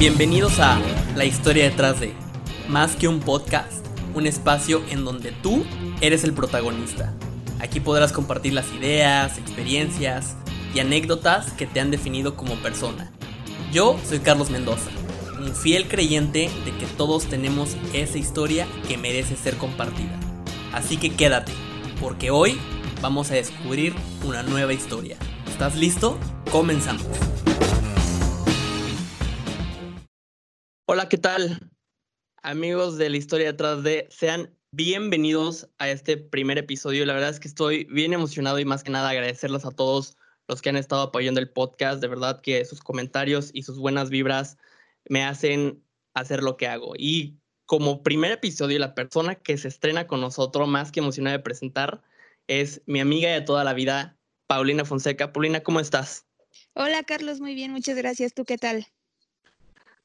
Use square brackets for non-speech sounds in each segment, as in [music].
Bienvenidos a La historia detrás de Más que un podcast, un espacio en donde tú eres el protagonista. Aquí podrás compartir las ideas, experiencias y anécdotas que te han definido como persona. Yo soy Carlos Mendoza, un fiel creyente de que todos tenemos esa historia que merece ser compartida. Así que quédate, porque hoy vamos a descubrir una nueva historia. ¿Estás listo? Comenzamos. Hola, ¿qué tal? Amigos de la historia detrás de, sean bienvenidos a este primer episodio. La verdad es que estoy bien emocionado y más que nada agradecerles a todos los que han estado apoyando el podcast. De verdad que sus comentarios y sus buenas vibras me hacen hacer lo que hago. Y como primer episodio, la persona que se estrena con nosotros, más que emocionada de presentar, es mi amiga de toda la vida, Paulina Fonseca. Paulina, ¿cómo estás? Hola, Carlos, muy bien, muchas gracias. ¿Tú qué tal?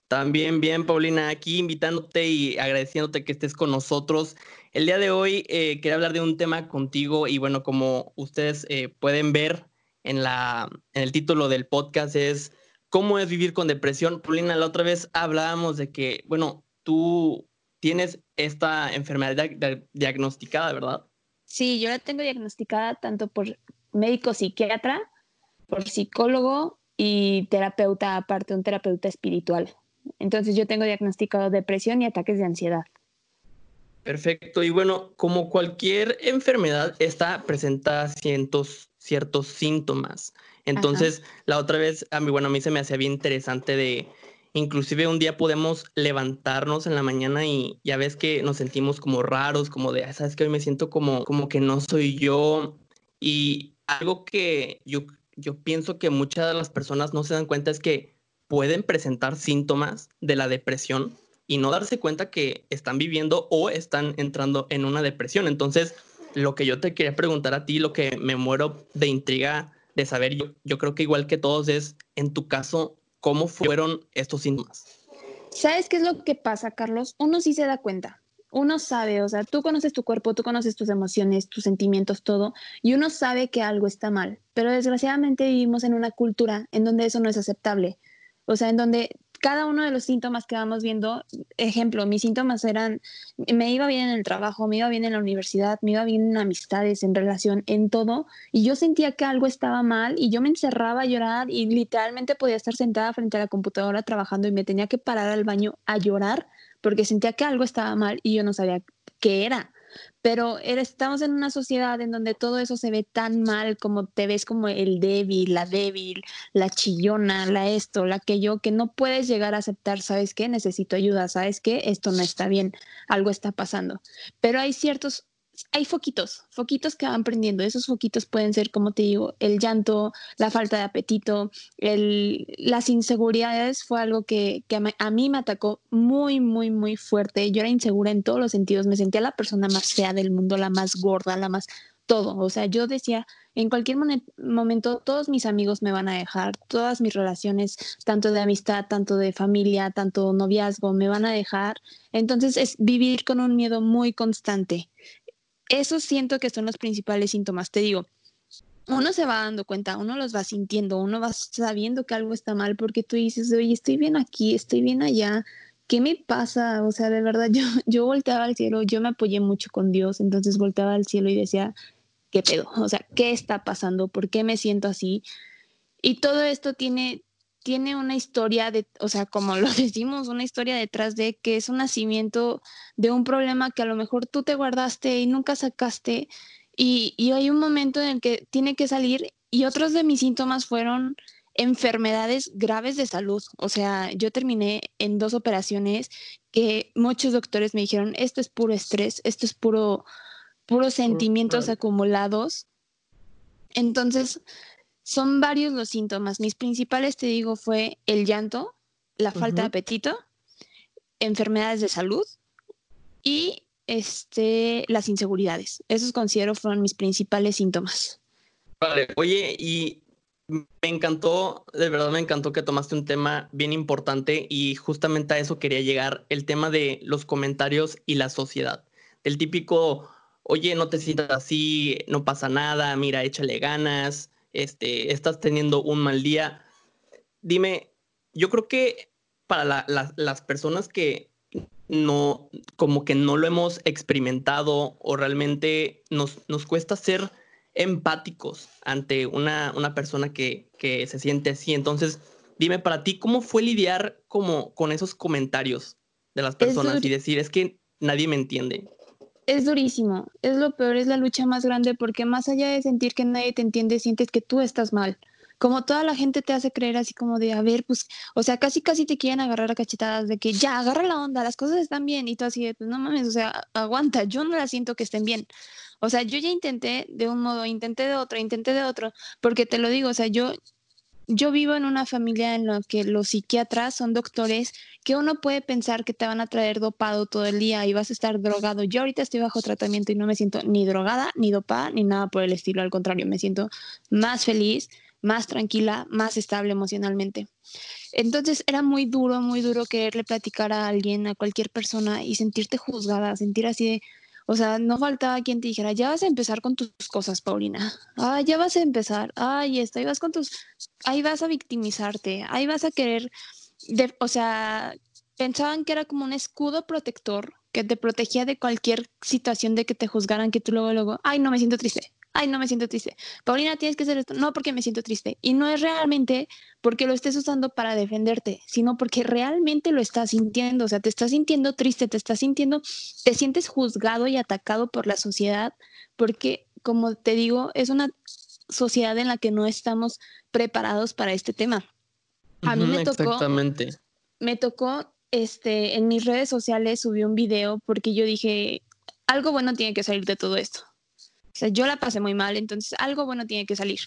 También bien, Paulina, aquí invitándote y agradeciéndote que estés con nosotros. El día de hoy eh, quería hablar de un tema contigo y bueno, como ustedes eh, pueden ver en, la, en el título del podcast es ¿Cómo es vivir con depresión? Paulina, la otra vez hablábamos de que, bueno, tú tienes esta enfermedad diagnosticada, ¿verdad? Sí, yo la tengo diagnosticada tanto por médico psiquiatra, por psicólogo y terapeuta, aparte un terapeuta espiritual. Entonces yo tengo diagnosticado depresión y ataques de ansiedad. Perfecto. Y bueno, como cualquier enfermedad, esta presenta ciertos, ciertos síntomas. Entonces, la otra vez, a mí, bueno, a mí se me hacía bien interesante de, inclusive un día podemos levantarnos en la mañana y ya ves que nos sentimos como raros, como de, sabes que hoy me siento como, como que no soy yo. Y algo que yo, yo pienso que muchas de las personas no se dan cuenta es que pueden presentar síntomas de la depresión y no darse cuenta que están viviendo o están entrando en una depresión. Entonces, lo que yo te quería preguntar a ti, lo que me muero de intriga de saber, yo, creo que igual que todos es, en tu caso, ¿cómo fueron estos síntomas? ¿Sabes qué es lo que pasa, Carlos? Uno sí se da cuenta. Uno sabe, o sea, tú conoces tu cuerpo, tú conoces tus emociones, tus sentimientos, todo, y uno sabe que algo está mal. Pero desgraciadamente vivimos en una cultura en donde eso no es aceptable o sea, en donde cada uno de los síntomas que vamos viendo, ejemplo, mis síntomas eran, me iba bien en el trabajo, me iba bien en la universidad, me iba bien en amistades, en relación, en todo, y yo sentía que algo estaba mal y yo me encerraba a llorar y literalmente podía estar sentada frente a la computadora trabajando y me tenía que parar al baño a llorar porque sentía que algo estaba mal y yo no sabía qué era pero estamos en una sociedad en donde todo eso se ve tan mal como te ves como el débil, la débil, la chillona, la esto, la que yo, que no puedes llegar a aceptar, ¿sabes qué? Necesito ayuda, ¿sabes qué? Esto no está bien, algo está pasando. Pero hay ciertos hay foquitos, foquitos que van prendiendo. Esos foquitos pueden ser, como te digo, el llanto, la falta de apetito, las inseguridades fue algo que, a mí me atacó muy, muy, muy fuerte. Yo era insegura en todos los sentidos. Me sentía la persona más fea del mundo, la más gorda, la más todo. O sea, yo decía, en cualquier momento todos mis amigos me van a dejar, todas mis relaciones, tanto de amistad, tanto de familia, tanto noviazgo, me van a dejar. Entonces es vivir con un miedo muy constante eso siento que son los principales síntomas. Te digo, uno se va dando cuenta, uno los va sintiendo, uno va sabiendo que algo está mal porque tú dices, oye, estoy bien aquí, estoy bien allá, ¿qué me pasa? O sea, de verdad, [laughs] yo, yo volteaba al cielo, yo me apoyé mucho con Dios, entonces volteaba al cielo y decía, ¿qué pedo? O sea, ¿qué está pasando? ¿Por qué me siento así? Y todo esto tiene, tiene una historia de, o sea, como lo [laughs] decimos, una historia detrás de que es un nacimiento de un problema que a lo mejor tú te guardaste y nunca sacaste y, y hay un momento en el que tiene que salir y otros de mis síntomas fueron enfermedades graves de salud. O sea, yo terminé en dos operaciones que muchos doctores me dijeron, esto es puro estrés, esto es puro, puros sentimientos acumulados. Entonces, son varios los síntomas. Mis principales, te digo, fue el llanto, la falta de apetito, enfermedades de salud y este, las inseguridades. Esos considero fueron mis principales síntomas. Vale, oye, y me encantó, de verdad me encantó que tomaste un tema bien importante y justamente a eso quería llegar, el tema de los comentarios y la sociedad. El típico, oye, no te sientas así, no pasa nada, mira, échale ganas, este, estás teniendo un mal día. Dime, yo creo que para las personas que no, como que no lo hemos experimentado o realmente nos, nos cuesta ser empáticos ante una, una persona que, que, se siente así. Entonces, dime para ti, ¿cómo fue lidiar como con esos comentarios de las personas y decir, es que nadie me entiende? Es durísimo, es lo peor, es la lucha más grande porque más allá de sentir que nadie te entiende, sientes que tú estás mal como toda la gente te hace creer así como de, a ver, pues, o sea, casi casi te quieren agarrar a cachetadas de que ya, agarra la onda, las cosas están bien y tú así de, pues no mames, o sea, aguanta, yo no la siento que estén bien. O sea, yo ya intenté de un modo, intenté de otro, intenté de otro, porque te lo digo, o sea, yo, yo vivo en una familia en la que los psiquiatras son doctores que uno puede pensar que te van a traer dopado todo el día y vas a estar drogado. Yo ahorita estoy bajo tratamiento y no me siento ni drogada, ni dopada, ni nada por el estilo. Al contrario, me siento más feliz, más tranquila, más estable emocionalmente. Entonces era muy duro, muy duro quererle platicar a alguien, a cualquier persona y sentirte juzgada, sentir así de, o sea, no faltaba quien te dijera, ya vas a empezar con tus cosas, Paulina. Ah, ya vas a empezar. Ay, esto, ahí vas con tus, ahí vas a victimizarte, ahí vas a querer, o sea, pensaban que era como un escudo protector que te protegía de cualquier situación de que te juzgaran, que tú luego, luego, ay, no me siento triste, ay, no me siento triste. Paulina, tienes que hacer esto. No porque me siento triste. Y no es realmente porque lo estés usando para defenderte, sino porque realmente lo estás sintiendo. O sea, te estás sintiendo triste, te estás sintiendo, te sientes juzgado y atacado por la sociedad, porque, como te digo, es una sociedad en la que no estamos preparados para este tema. A mí me tocó. Exactamente. Me tocó, este, en mis redes sociales subí un video porque yo dije, algo bueno tiene que salir de todo esto. O sea, yo la pasé muy mal, entonces algo bueno tiene que salir.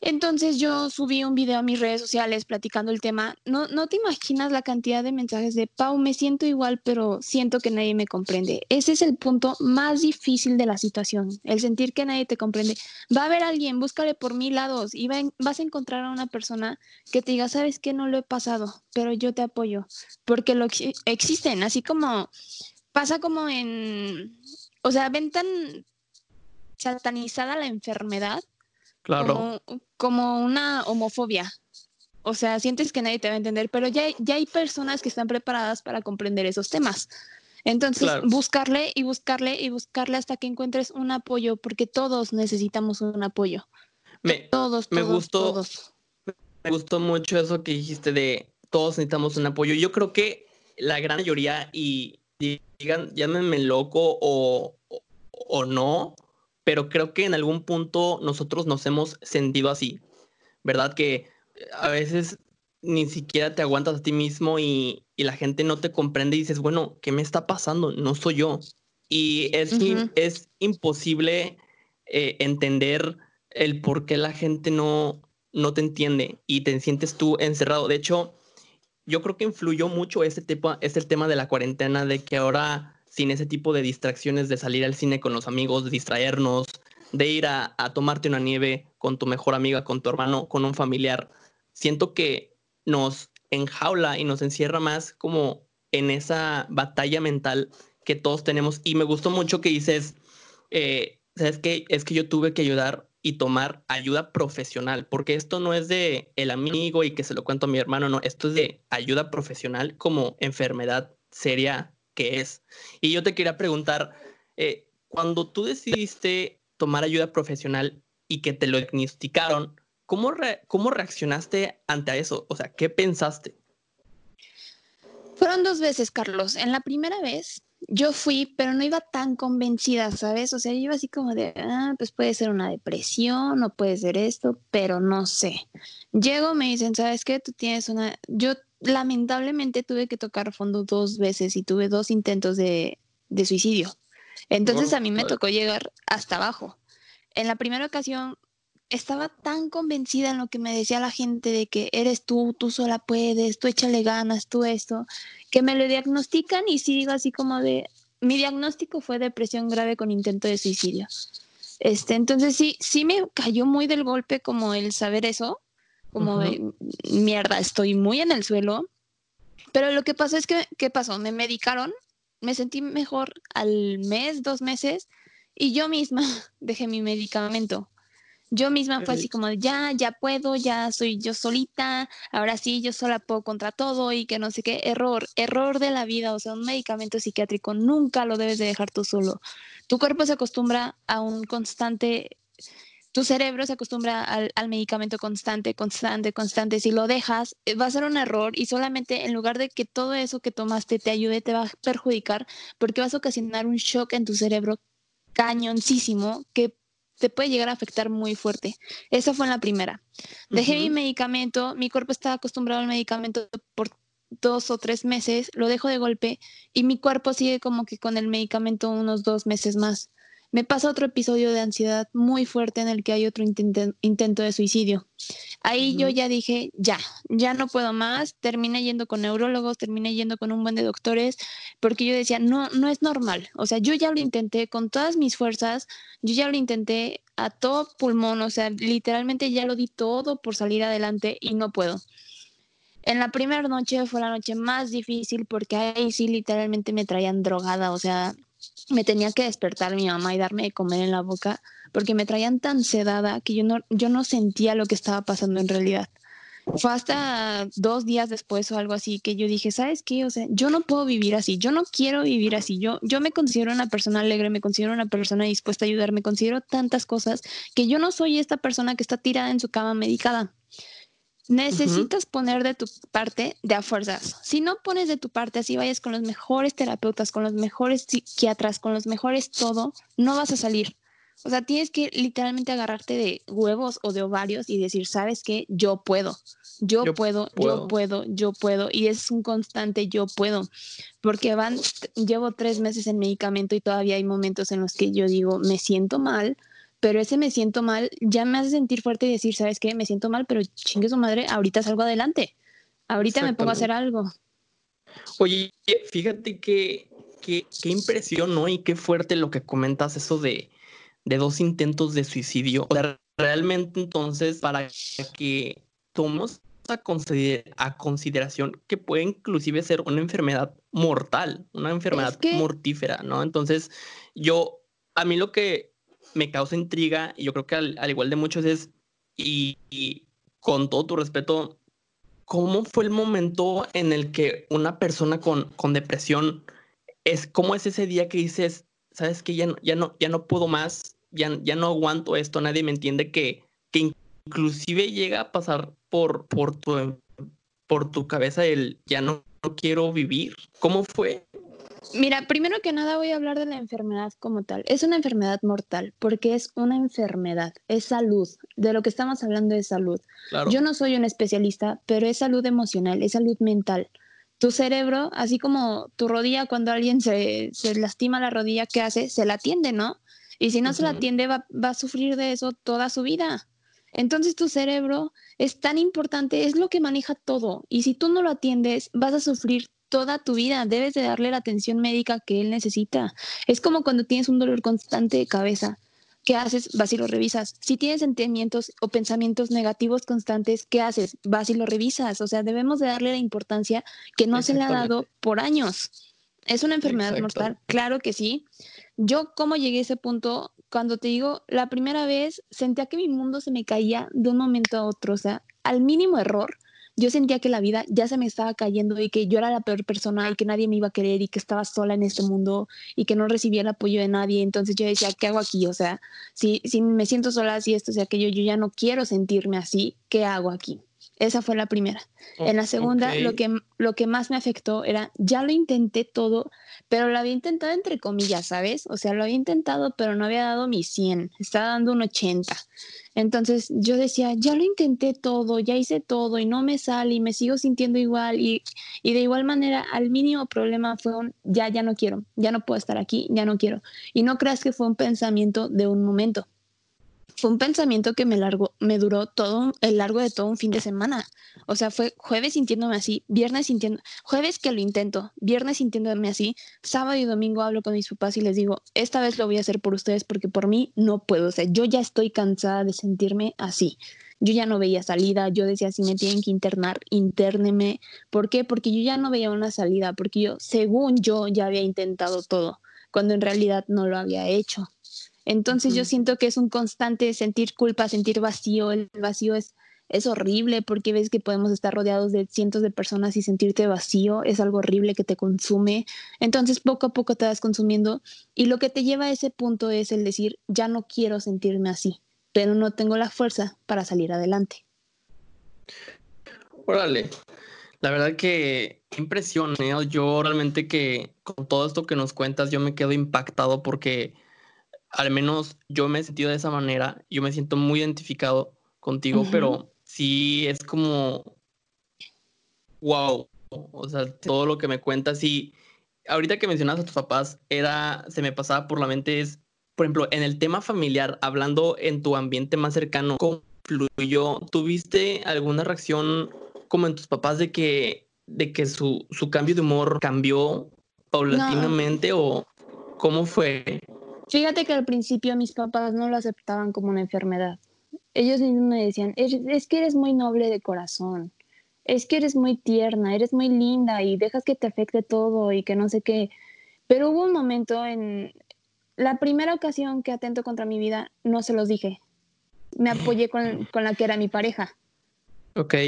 Entonces yo subí un video a mis redes sociales platicando el tema. No, no te imaginas la cantidad de mensajes de Pau, me siento igual, pero siento que nadie me comprende. Ese es el punto más difícil de la situación, el sentir que nadie te comprende. Va a haber alguien, búscale por mil lados y vas a encontrar a una persona que te diga, sabes que no lo he pasado, pero yo te apoyo, porque lo existen, así como pasa como en, o sea, ven tan satanizada la enfermedad claro. como, una homofobia. O sea, sientes que nadie te va a entender, pero ya, ya hay personas que están preparadas para comprender esos temas. Entonces, buscarle y buscarle y buscarle hasta que encuentres un apoyo, porque todos necesitamos un apoyo. Me, todos, me gustó, Me gustó mucho eso que dijiste de todos necesitamos un apoyo. Yo creo que la gran mayoría, y digan, llámenme loco o, o no, pero creo que en algún punto nosotros nos hemos sentido así, ¿verdad? Que eh, a veces ni siquiera te aguantas a ti mismo y, la gente no te comprende y dices, bueno, ¿qué me está pasando? No soy yo. Y es, es imposible eh, entender el por qué la gente no, no te entiende y te sientes tú encerrado. De hecho, yo creo que influyó mucho este, tipo, este tema de la cuarentena, de que ahora sin ese tipo de distracciones de salir al cine con los amigos, de distraernos, de ir a, tomarte una nieve con tu mejor amiga, con tu hermano, con un familiar. Siento que nos enjaula y nos encierra más como en esa batalla mental que todos tenemos. Y me gustó mucho que dices, eh, ¿sabes qué? Es que yo tuve que ayudar y tomar ayuda profesional, porque esto no es de el amigo y que se lo cuento a mi hermano, no, esto es de ayuda profesional como enfermedad seria es. Y yo te quería preguntar, eh, cuando tú decidiste tomar ayuda profesional y que te lo diagnosticaron, ¿cómo, ¿cómo reaccionaste ante eso? O sea, ¿qué pensaste? Fueron dos veces, Carlos. En la primera vez yo fui, pero no iba tan convencida, ¿sabes? O sea, yo iba así como de, ah, pues puede ser una depresión o puede ser esto, pero no sé. Llego, me dicen, ¿sabes qué? Tú tienes una, yo lamentablemente tuve que tocar fondo dos veces y tuve dos intentos de, suicidio. Entonces a mí me tocó llegar hasta abajo. En la primera ocasión estaba tan convencida en lo que me decía la gente de que eres tú, tú sola puedes, tú échale ganas, tú esto, que me lo diagnostican y sí digo así como de, mi diagnóstico fue depresión grave con intento de suicidio. Este, entonces sí, sí me cayó muy del golpe como el saber eso, como de mierda, estoy muy en el suelo. Pero lo que pasó es que, ¿qué pasó? Me medicaron, me sentí mejor al mes, dos meses, y yo misma [laughs] dejé mi medicamento. Yo misma fue así como, ya, ya puedo, ya soy yo solita, ahora sí, yo sola puedo contra todo y que no sé qué, error, error de la vida, o sea, un medicamento psiquiátrico nunca lo debes de dejar tú solo. Tu cuerpo se acostumbra a un constante, tu cerebro se acostumbra al, al medicamento constante, constante, constante. Si lo dejas, eh, va a ser un error y solamente en lugar de que todo eso que tomaste te ayude, te va a perjudicar porque vas a ocasionar un shock en tu cerebro cañoncísimo que te puede llegar a afectar muy fuerte. Esa fue en la primera. Dejé mi medicamento, mi cuerpo estaba acostumbrado al medicamento por dos o tres meses, lo dejo de golpe y mi cuerpo sigue como que con el medicamento unos dos meses más me pasa otro episodio de ansiedad muy fuerte en el que hay otro intento, de suicidio. Ahí yo ya dije, ya, ya no puedo más, terminé yendo con neurólogos, terminé yendo con un buen de doctores, porque yo decía, no, no es normal. O sea, yo ya lo intenté con todas mis fuerzas, yo ya lo intenté a todo pulmón, o sea, literalmente ya lo di todo por salir adelante y no puedo. En la primera noche fue la noche más difícil porque ahí sí literalmente me traían drogada, o sea, me tenía que despertar mi mamá y darme de comer en la boca porque me traían tan sedada que yo no, yo no sentía lo que estaba pasando en realidad. Fue hasta dos días después o algo así que yo dije, ¿sabes qué? O sea, yo no puedo vivir así, yo no quiero vivir así, yo, yo me considero una persona alegre, me considero una persona dispuesta a ayudar, me considero tantas cosas que yo no soy esta persona que está tirada en su cama medicada. Necesitas poner de tu parte de a fuerzas. Si no pones de tu parte, así vayas con los mejores terapeutas, con los mejores psiquiatras, con los mejores todo, no vas a salir. O sea, tienes que literalmente agarrarte de huevos o de ovarios y decir, ¿sabes qué? Yo puedo, yo, puedo, yo puedo, yo puedo. Y es un constante yo puedo. Porque van, llevo tres meses en medicamento y todavía hay momentos en los que yo digo, me siento mal, pero ese me siento mal ya me hace sentir fuerte y decir, ¿sabes qué? Me siento mal, pero chingue su madre, ahorita salgo adelante. Ahorita me pongo a hacer algo. Oye, fíjate que, qué impresión, ¿no? Y qué fuerte lo que comentas, eso de, de dos intentos de suicidio. O sea, realmente entonces, para que tomemos a, a consideración que puede inclusive ser una enfermedad mortal, una enfermedad mortífera, ¿no? Entonces, yo, a mí lo que me causa intriga y yo creo que al, igual de muchos es, y, con todo tu respeto, ¿cómo fue el momento en el que una persona con, con depresión es, cómo es ese día que dices, sabes que ya no, ya no, ya no puedo más, ya, ya no aguanto esto, nadie me entiende que, que inclusive llega a pasar por, por, tu, por tu cabeza el ya no, no quiero vivir? ¿Cómo fue? Mira, primero que nada voy a hablar de la enfermedad como tal. Es una enfermedad mortal porque es una enfermedad, es salud. De lo que estamos hablando es salud. Yo no soy un especialista, pero es salud emocional, es salud mental. Tu cerebro, así como tu rodilla, cuando alguien se, lastima la rodilla, ¿qué hace? Se la atiende, ¿no? Y si no se la atiende, va, va a sufrir de eso toda su vida. Entonces tu cerebro es tan importante, es lo que maneja todo. Y si tú no lo atiendes, vas a sufrir toda tu vida. Debes de darle la atención médica que él necesita. Es como cuando tienes un dolor constante de cabeza. ¿Qué haces? Vas y lo revisas. Si tienes sentimientos o pensamientos negativos constantes, ¿qué haces? Vas y lo revisas. O sea, debemos de darle la importancia que no se le ha dado por años. ¿Es una enfermedad mortal? Claro que sí. Yo, ¿cómo llegué a ese punto? Cuando te digo, la primera vez sentía que mi mundo se me caía de un momento a otro. O sea, al mínimo error, yo sentía que la vida ya se me estaba cayendo y que yo era la peor persona y que nadie me iba a querer y que estaba sola en este mundo y que no recibía el apoyo de nadie. Entonces yo decía, ¿qué hago aquí? O sea, si, si me siento sola, así esto, o sea, que yo, yo ya no quiero sentirme así, ¿qué hago aquí? Esa fue la primera. en la segunda, lo, que, lo que más me afectó era, ya lo intenté todo, pero lo había intentado entre comillas, ¿sabes? O sea, lo había intentado, pero no había dado mi 100, estaba dando un 80. Entonces yo decía, ya lo intenté todo, ya hice todo y no me sale y me sigo sintiendo igual. Y, y de igual manera, al mínimo problema fue un, ya, ya no quiero, ya no puedo estar aquí, ya no quiero. Y no creas que fue un pensamiento de un momento fue un pensamiento que me, largo, me duró todo el largo de todo un fin de semana. O sea, fue jueves sintiéndome así, viernes sintiendo, jueves que lo intento, viernes sintiéndome así, sábado y domingo hablo con mis papás y les digo, esta vez lo voy a hacer por ustedes porque por mí no puedo. O sea, yo ya estoy cansada de sentirme así. Yo ya no veía salida, yo decía, si me tienen que internar, interneme. ¿Por qué? Porque yo ya no veía una salida, porque yo, según yo, ya había intentado todo, cuando en realidad no lo había hecho. Entonces yo siento que es un constante sentir culpa, sentir vacío. El vacío es, es horrible porque ves que podemos estar rodeados de cientos de personas y sentirte vacío es algo horrible que te consume. Entonces poco a poco te vas consumiendo y lo que te lleva a ese punto es el decir, ya no quiero sentirme así, pero no tengo la fuerza para salir adelante. Órale, la verdad que impresión, ¿eh? Yo realmente que con todo esto que nos cuentas, yo me quedo impactado porque al menos yo me he sentido de esa manera, yo me siento muy identificado contigo, pero sí es como, wow, o sea, todo lo que me cuentas y ahorita que mencionas a tus papás, era, se me pasaba por la mente es, por ejemplo, en el tema familiar, hablando en tu ambiente más cercano, ¿cómo fluyó? ¿Tuviste alguna reacción como en tus papás de que, de que su, su cambio de humor cambió paulatinamente o cómo fue? Fíjate que al principio mis papás no lo aceptaban como una enfermedad. Ellos mismos me decían, es, que eres muy noble de corazón, es que eres muy tierna, eres muy linda y dejas que te afecte todo y que no sé qué. Pero hubo un momento en la primera ocasión que atento contra mi vida, no se los dije. Me apoyé con, con la que era mi pareja.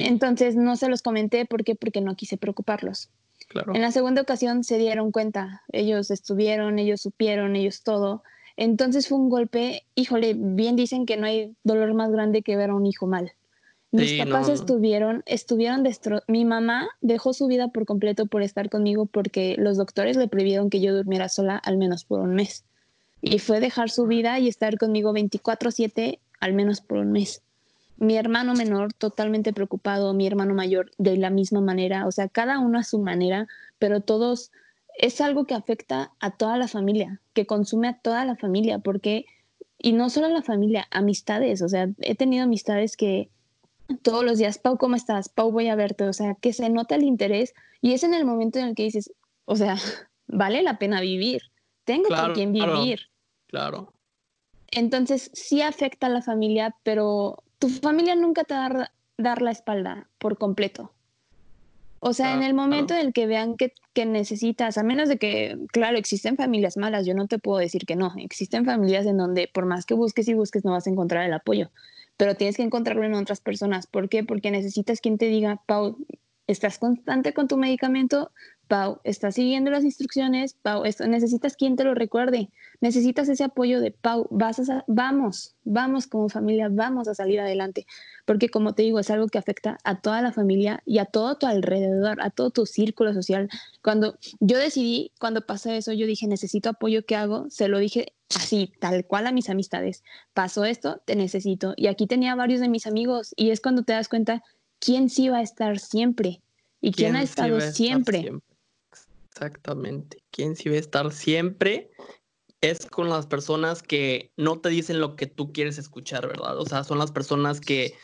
Entonces no se los comenté porque porque no quise preocuparlos. En la segunda ocasión se dieron cuenta, ellos estuvieron, ellos supieron, ellos todo. Entonces fue un golpe, híjole, bien dicen que no hay dolor más grande que ver a un hijo mal. Mis papás estuvieron, estuvieron destro mi mamá dejó su vida por completo por estar conmigo porque los doctores le prohibieron que yo durmiera sola al menos por un mes. Y fue dejar su vida y estar conmigo 24/7 al menos por un mes mi hermano menor totalmente preocupado, mi hermano mayor de la misma manera, o sea, cada uno a su manera, pero todos es algo que afecta a toda la familia, que consume a toda la familia, porque, y no solo a la familia, amistades, o sea, he tenido amistades que todos los días, Pau, ¿cómo estás? Pau, voy a verte, o sea, que se nota el interés y es en el momento en el que dices, o sea, [laughs] vale la pena vivir, tengo con quien vivir. Claro. Entonces, sí afecta a la familia, pero tu familia nunca te va a dar la espalda por completo. O sea, en el momento en el que vean que, que, necesitas, a menos de que, claro, existen familias malas, yo no te puedo decir que no, existen familias en donde por más que busques y busques no vas a encontrar el apoyo, pero tienes que encontrarlo en otras personas. ¿Por qué? Porque necesitas quien te diga, Pau, estás constante con tu medicamento, Pau, estás siguiendo las instrucciones, Pau, esto, necesitas quien te lo recuerde, necesitas ese apoyo de Pau, vas a, vamos, vamos como familia, vamos a salir adelante, porque como te digo, es algo que afecta a toda la familia y a todo tu alrededor, a todo tu círculo social. Cuando yo decidí, cuando pasó eso, yo dije, necesito apoyo, ¿qué hago? Se lo dije así, tal cual a mis amistades, pasó esto, te necesito. Y aquí tenía varios de mis amigos y es cuando te das cuenta quién sí va a estar siempre y quién, ha estado siempre Exactamente. ¿Quién sí va a estar siempre? Es con las personas que no te dicen lo que tú quieres escuchar, ¿verdad? O sea, son las personas que,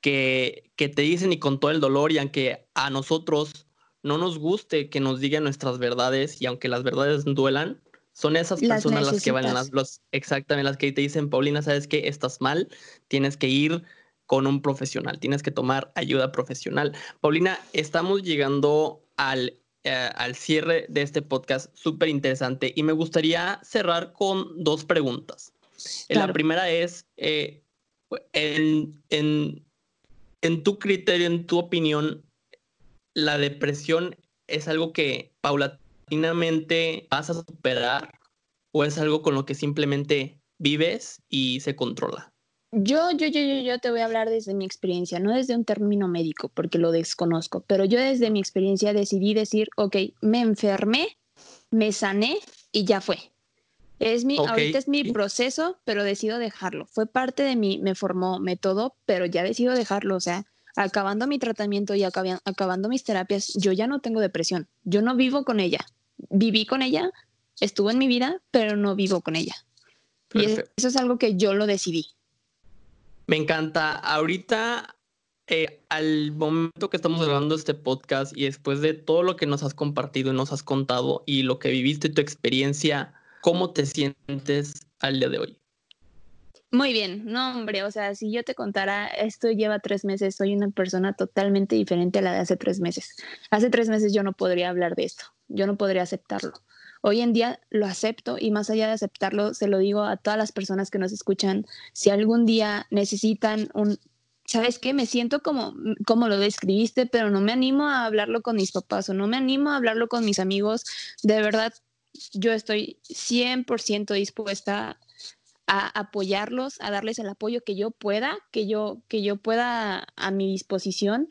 que, que te dicen y con todo el dolor y aunque a nosotros no nos guste que nos digan nuestras verdades y aunque las verdades duelan, son esas personas las, que valen las, los, exactamente las que te dicen, Paulina, sabes que estás mal, tienes que ir con un profesional, tienes que tomar ayuda profesional. Paulina, estamos llegando al eh, al cierre de este podcast súper interesante y me gustaría cerrar con dos preguntas. La primera es, eh, en, en, en tu criterio, en tu opinión, ¿la depresión es algo que paulatinamente vas a superar o es algo con lo que simplemente vives y se controla? Yo, yo, yo, yo, yo te voy a hablar desde mi experiencia, no desde un término médico, porque lo desconozco, pero yo desde mi experiencia decidí decir, ok, me enfermé, me sané y ya fue. Es mi, ahorita es mi proceso, pero decido dejarlo. Fue parte de mí, me formó, me todo, pero ya decido dejarlo. O sea, acabando mi tratamiento y acabando mis terapias, yo ya no tengo depresión. Yo no vivo con ella. Viví con ella, estuvo en mi vida, pero no vivo con ella. Y eso es algo que yo lo decidí. Me encanta. Ahorita, eh, al momento que estamos grabando este podcast y después de todo lo que nos has compartido y nos has contado y lo que viviste, tu experiencia, ¿cómo te sientes al día de hoy? Muy bien, no hombre, o sea, si yo te contara, esto lleva tres meses, soy una persona totalmente diferente a la de hace tres meses. Hace tres meses yo no podría hablar de esto, yo no podría aceptarlo. Hoy en día lo acepto y más allá de aceptarlo, se lo digo a todas las personas que nos escuchan, si algún día necesitan un, ¿sabes qué? Me siento como, como lo describiste, pero no me animo a hablarlo con mis papás o no me animo a hablarlo con mis amigos. De verdad, yo estoy 100% dispuesta a apoyarlos, a darles el apoyo que yo pueda, que yo, que yo pueda a mi disposición.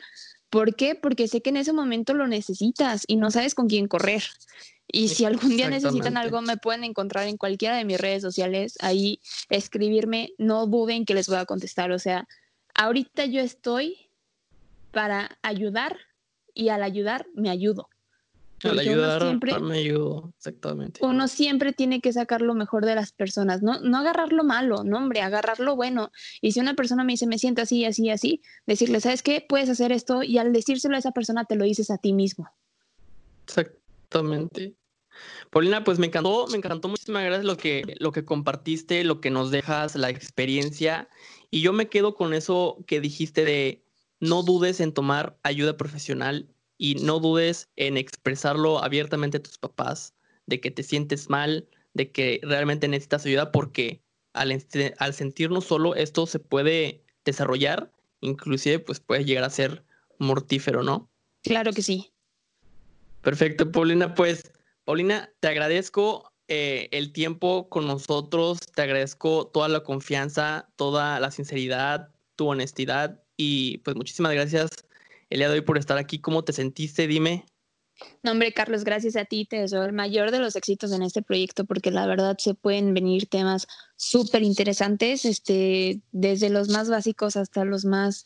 ¿Por qué? Porque sé que en ese momento lo necesitas y no sabes con quién correr. Y si algún día necesitan algo, me pueden encontrar en cualquiera de mis redes sociales, ahí escribirme, no duden que les voy a contestar. O sea, ahorita yo estoy para ayudar y al ayudar me ayudo. Al ayudar siempre, me ayudo, exactamente. Uno siempre tiene que sacar lo mejor de las personas, no, no agarrar lo malo, no, hombre, agarrar lo bueno. Y si una persona me dice, me siento así, así, así, decirle, ¿sabes qué? Puedes hacer esto y al decírselo a esa persona te lo dices a ti mismo. Exactamente. Paulina, pues me encantó, me encantó muchísimas gracias lo que, lo que compartiste, lo que nos dejas, la experiencia. Y yo me quedo con eso que dijiste de no dudes en tomar ayuda profesional y no dudes en expresarlo abiertamente a tus papás, de que te sientes mal, de que realmente necesitas ayuda, porque al, al sentirnos solo esto se puede desarrollar, inclusive pues puede llegar a ser mortífero, ¿no? Claro que sí. Perfecto, Paulina. Pues, Paulina, te agradezco eh, el tiempo con nosotros, te agradezco toda la confianza, toda la sinceridad, tu honestidad y pues muchísimas gracias el día de hoy por estar aquí. ¿Cómo te sentiste? Dime. No, hombre, Carlos, gracias a ti. Te deseo el mayor de los éxitos en este proyecto porque la verdad se pueden venir temas súper interesantes, este, desde los más básicos hasta los más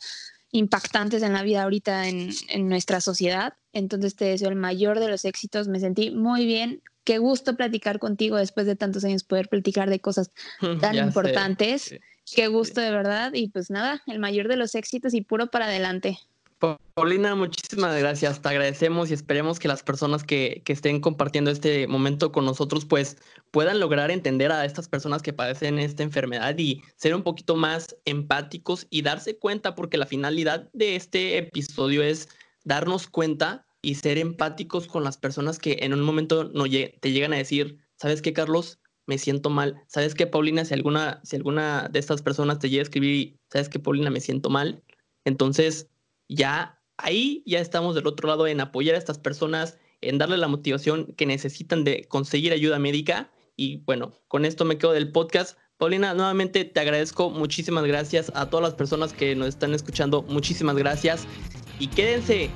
impactantes en la vida ahorita en, en nuestra sociedad. Entonces te deseo el mayor de los éxitos. Me sentí muy bien. Qué gusto platicar contigo después de tantos años, poder platicar de cosas [laughs] tan importantes. Qué gusto de verdad. Y pues nada, el mayor de los éxitos y puro para adelante. Paulina, muchísimas gracias. Te agradecemos y esperemos que las personas que, que, estén compartiendo este momento con nosotros, pues puedan lograr entender a estas personas que padecen esta enfermedad y ser un poquito más empáticos y darse cuenta, porque la finalidad de este episodio es darnos cuenta y ser empáticos con las personas que en un momento no te llegan a decir, ¿sabes qué, Carlos? Me siento mal. ¿Sabes qué, Paulina? Si alguna, si alguna de estas personas te llega a escribir, ¿sabes qué, Paulina? Me siento mal. Entonces, ya ahí ya estamos del otro lado en apoyar a estas personas, en darle la motivación que necesitan de conseguir ayuda médica. Y bueno, con esto me quedo del podcast. Paulina, nuevamente te agradezco, muchísimas gracias a todas las personas que nos están escuchando, muchísimas gracias y quédense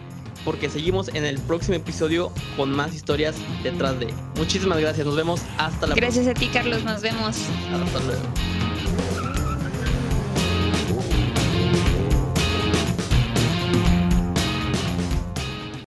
porque seguimos en el próximo episodio con más historias detrás de. Muchísimas gracias, nos vemos hasta la próxima. Gracias a ti, Carlos, nos vemos. Hasta luego.